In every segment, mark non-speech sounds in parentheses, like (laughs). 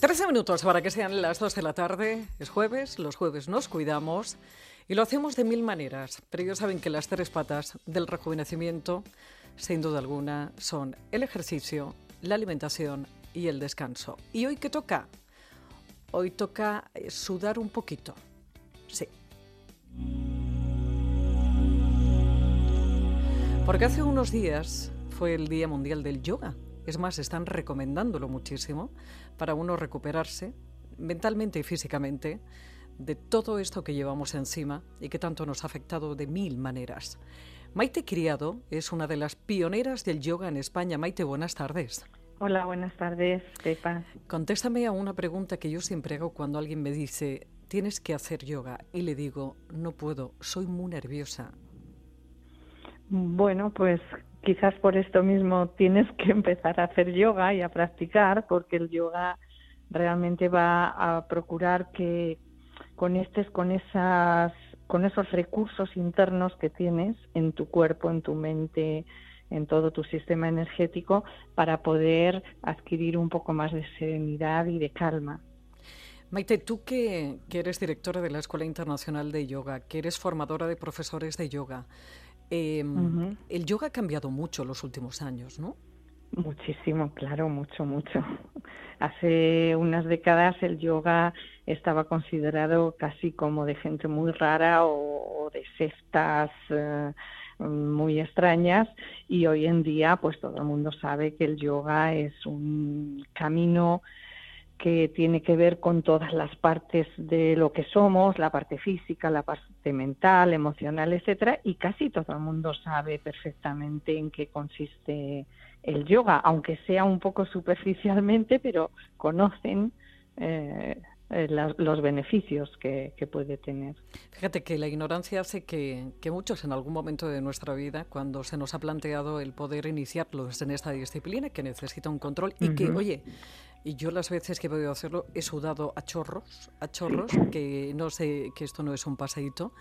13 minutos para que sean las 2 de la tarde. Es jueves, los jueves nos cuidamos y lo hacemos de mil maneras. Pero ellos saben que las tres patas del rejuvenecimiento, sin duda alguna, son el ejercicio, la alimentación y el descanso. ¿Y hoy qué toca? Hoy toca eh, sudar un poquito. Sí. Porque hace unos días fue el Día Mundial del Yoga. Es más, están recomendándolo muchísimo para uno recuperarse mentalmente y físicamente de todo esto que llevamos encima y que tanto nos ha afectado de mil maneras. Maite Criado es una de las pioneras del yoga en España. Maite, buenas tardes. Hola, buenas tardes, Pepa. Contéstame a una pregunta que yo siempre hago cuando alguien me dice, tienes que hacer yoga, y le digo, no puedo, soy muy nerviosa. Bueno, pues quizás por esto mismo tienes que (laughs) empezar a hacer yoga y a practicar, porque el yoga realmente va a procurar que conectes con esas con esos recursos internos que tienes en tu cuerpo, en tu mente, en todo tu sistema energético para poder adquirir un poco más de serenidad y de calma. Maite, tú que, eres directora de la Escuela Internacional de Yoga, que eres formadora de profesores de yoga, em, el yoga ha cambiado mucho los últimos años, ¿no? Muchísimo, claro, mucho, mucho. Hace unas décadas el yoga estaba considerado casi como de gente muy rara o, de sectas eh, muy extrañas y hoy en día pues todo el mundo sabe que el yoga es un camino que tiene que ver con todas las partes de lo que somos, la parte física, la parte mental, emocional, etcétera, y casi todo el mundo sabe perfectamente en qué consiste el yoga, aunque sea un poco superficialmente, pero conocen eh, eh, los beneficios que, puede tener. Fíjate que la ignorancia hace que, muchos en algún momento de nuestra vida, cuando se nos ha planteado el poder iniciarlos en esta disciplina, que necesita un control y que, oye, y yo las veces que he podido hacerlo he sudado a chorros, a chorros, (clears throat) que no sé que esto no es un paseíto,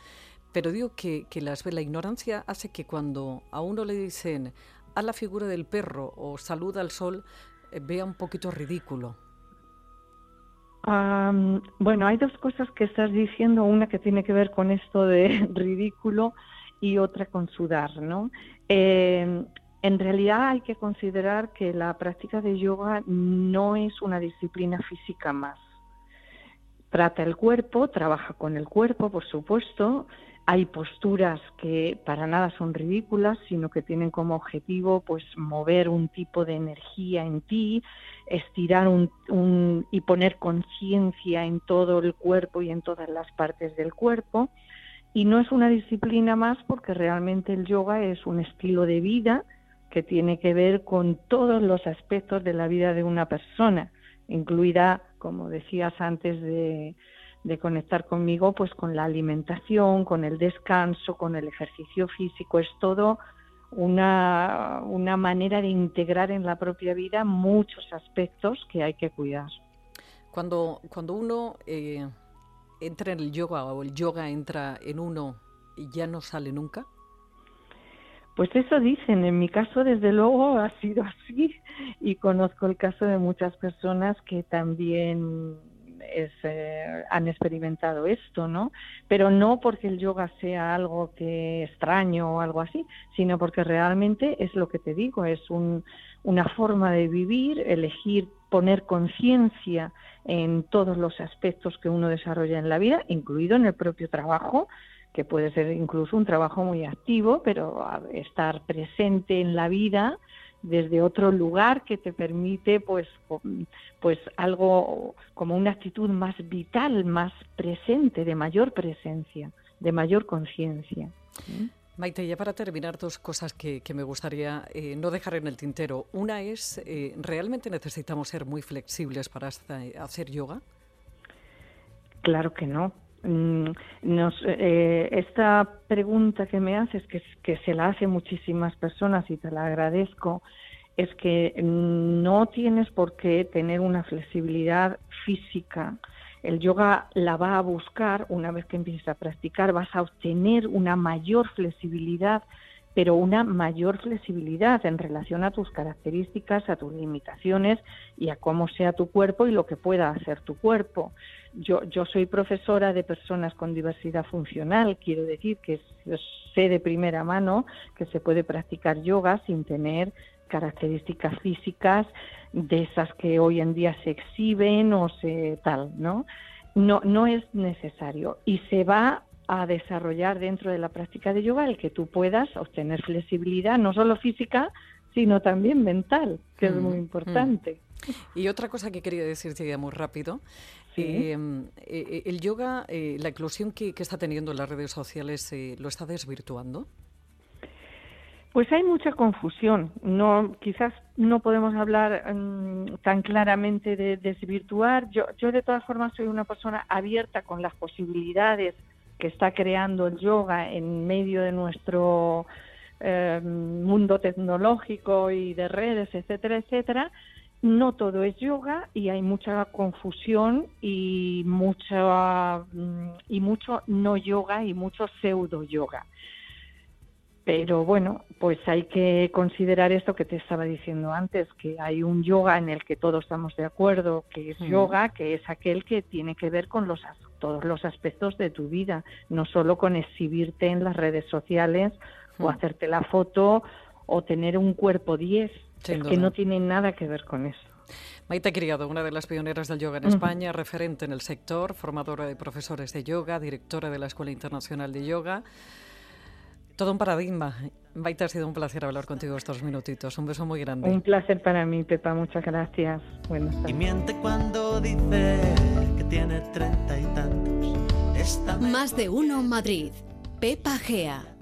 pero digo que, que las, la ignorancia hace que cuando a uno le dicen a la figura del perro o saluda al sol, eh, vea un poquito ridículo. Bueno, hay dos cosas que estás diciendo, una que tiene que ver con esto de (laughs) ridículo y otra con sudar, ¿no? Eh, en realidad hay que considerar que la práctica de yoga no es una disciplina física más. Trata el cuerpo, trabaja con el cuerpo, por supuesto, hay posturas que para nada son ridículas, sino que tienen como objetivo pues mover un tipo de energía en ti, estirar un, y poner conciencia en todo el cuerpo y en todas las partes del cuerpo. Y no es una disciplina más porque realmente el yoga es un estilo de vida que tiene que ver con todos los aspectos de la vida de una persona, incluida, como decías antes de conectar conmigo, pues con la alimentación, con el descanso, con el ejercicio físico, es todo una, una manera de integrar en la propia vida muchos aspectos que hay que cuidar. Cuando, cuando uno eh, entra en el yoga o el yoga entra en uno y ya no sale nunca. Pues eso dicen, en mi caso desde luego ha sido (laughs) así y conozco el caso de muchas personas que también eh, han experimentado esto, ¿no? Pero no porque el yoga sea algo que extraño o algo así, sino porque realmente es lo que te digo, es una forma de vivir, elegir poner conciencia en todos los aspectos que uno desarrolla en la vida, incluido en el propio trabajo, que puede ser incluso un trabajo muy activo, pero estar presente en la vida desde otro lugar que te permite pues pues algo como una actitud más vital, más presente, de mayor presencia, de mayor conciencia. Maite, ya para terminar, dos cosas que, me gustaría eh, no dejar en el tintero. Una es, eh, ¿realmente necesitamos ser muy flexibles para hacer yoga? Claro que no. Mm, nos, eh, esta pregunta que me haces, que, que se la hace muchísimas personas y te la agradezco, es que no tienes por qué tener una flexibilidad física. El yoga la va a buscar una vez que empieces a practicar, vas a obtener una mayor flexibilidad pero una mayor flexibilidad en relación a tus características, a tus limitaciones y a cómo sea tu cuerpo y lo que pueda hacer tu cuerpo. Yo, yo soy profesora de personas con diversidad funcional, quiero decir que sé de primera mano que se puede practicar yoga sin tener características físicas de esas que hoy en día se exhiben o se tal, ¿no? No, no es necesario y se va a desarrollar dentro de la práctica de yoga el que tú puedas obtener flexibilidad, no solo física, sino también mental, que es muy mm, importante. Mm. Y otra cosa que quería decirte ya muy rápido, em, eh, eh, el yoga, eh, la eclosión que, está teniendo en las redes sociales, ¿lo está desvirtuando? Pues hay mucha confusión. No, quizás no podemos hablar mm, tan claramente de desvirtuar. Yo, yo de todas formas soy una persona abierta con las posibilidades que está creando el yoga en medio de nuestro eh, mundo tecnológico y de redes, etcétera, etcétera, no todo es yoga y hay mucha confusión y mucha mm, y mucho no yoga y mucho pseudo yoga. Pero bueno, pues hay que considerar esto que te estaba diciendo antes, que hay un yoga en el que todos estamos de acuerdo, que es yoga, que es aquel que tiene que ver con los todos los aspectos de tu vida, no solo con exhibirte en las redes sociales o hacerte la foto o tener un cuerpo 10, es que no tiene nada que ver con eso. Maite Criado, una de las pioneras del yoga en España, referente en el sector, formadora de profesores de yoga, directora de la Escuela Internacional de Yoga. Todo un paradigma. Baita, ha sido un placer hablar contigo estos minutitos. Un beso muy grande. Un placer para mí, Pepa. Muchas gracias. Buenas tardes. Y miente cuando dice que tiene treinta y tantos. Más de uno Madrid. Pepa Gea.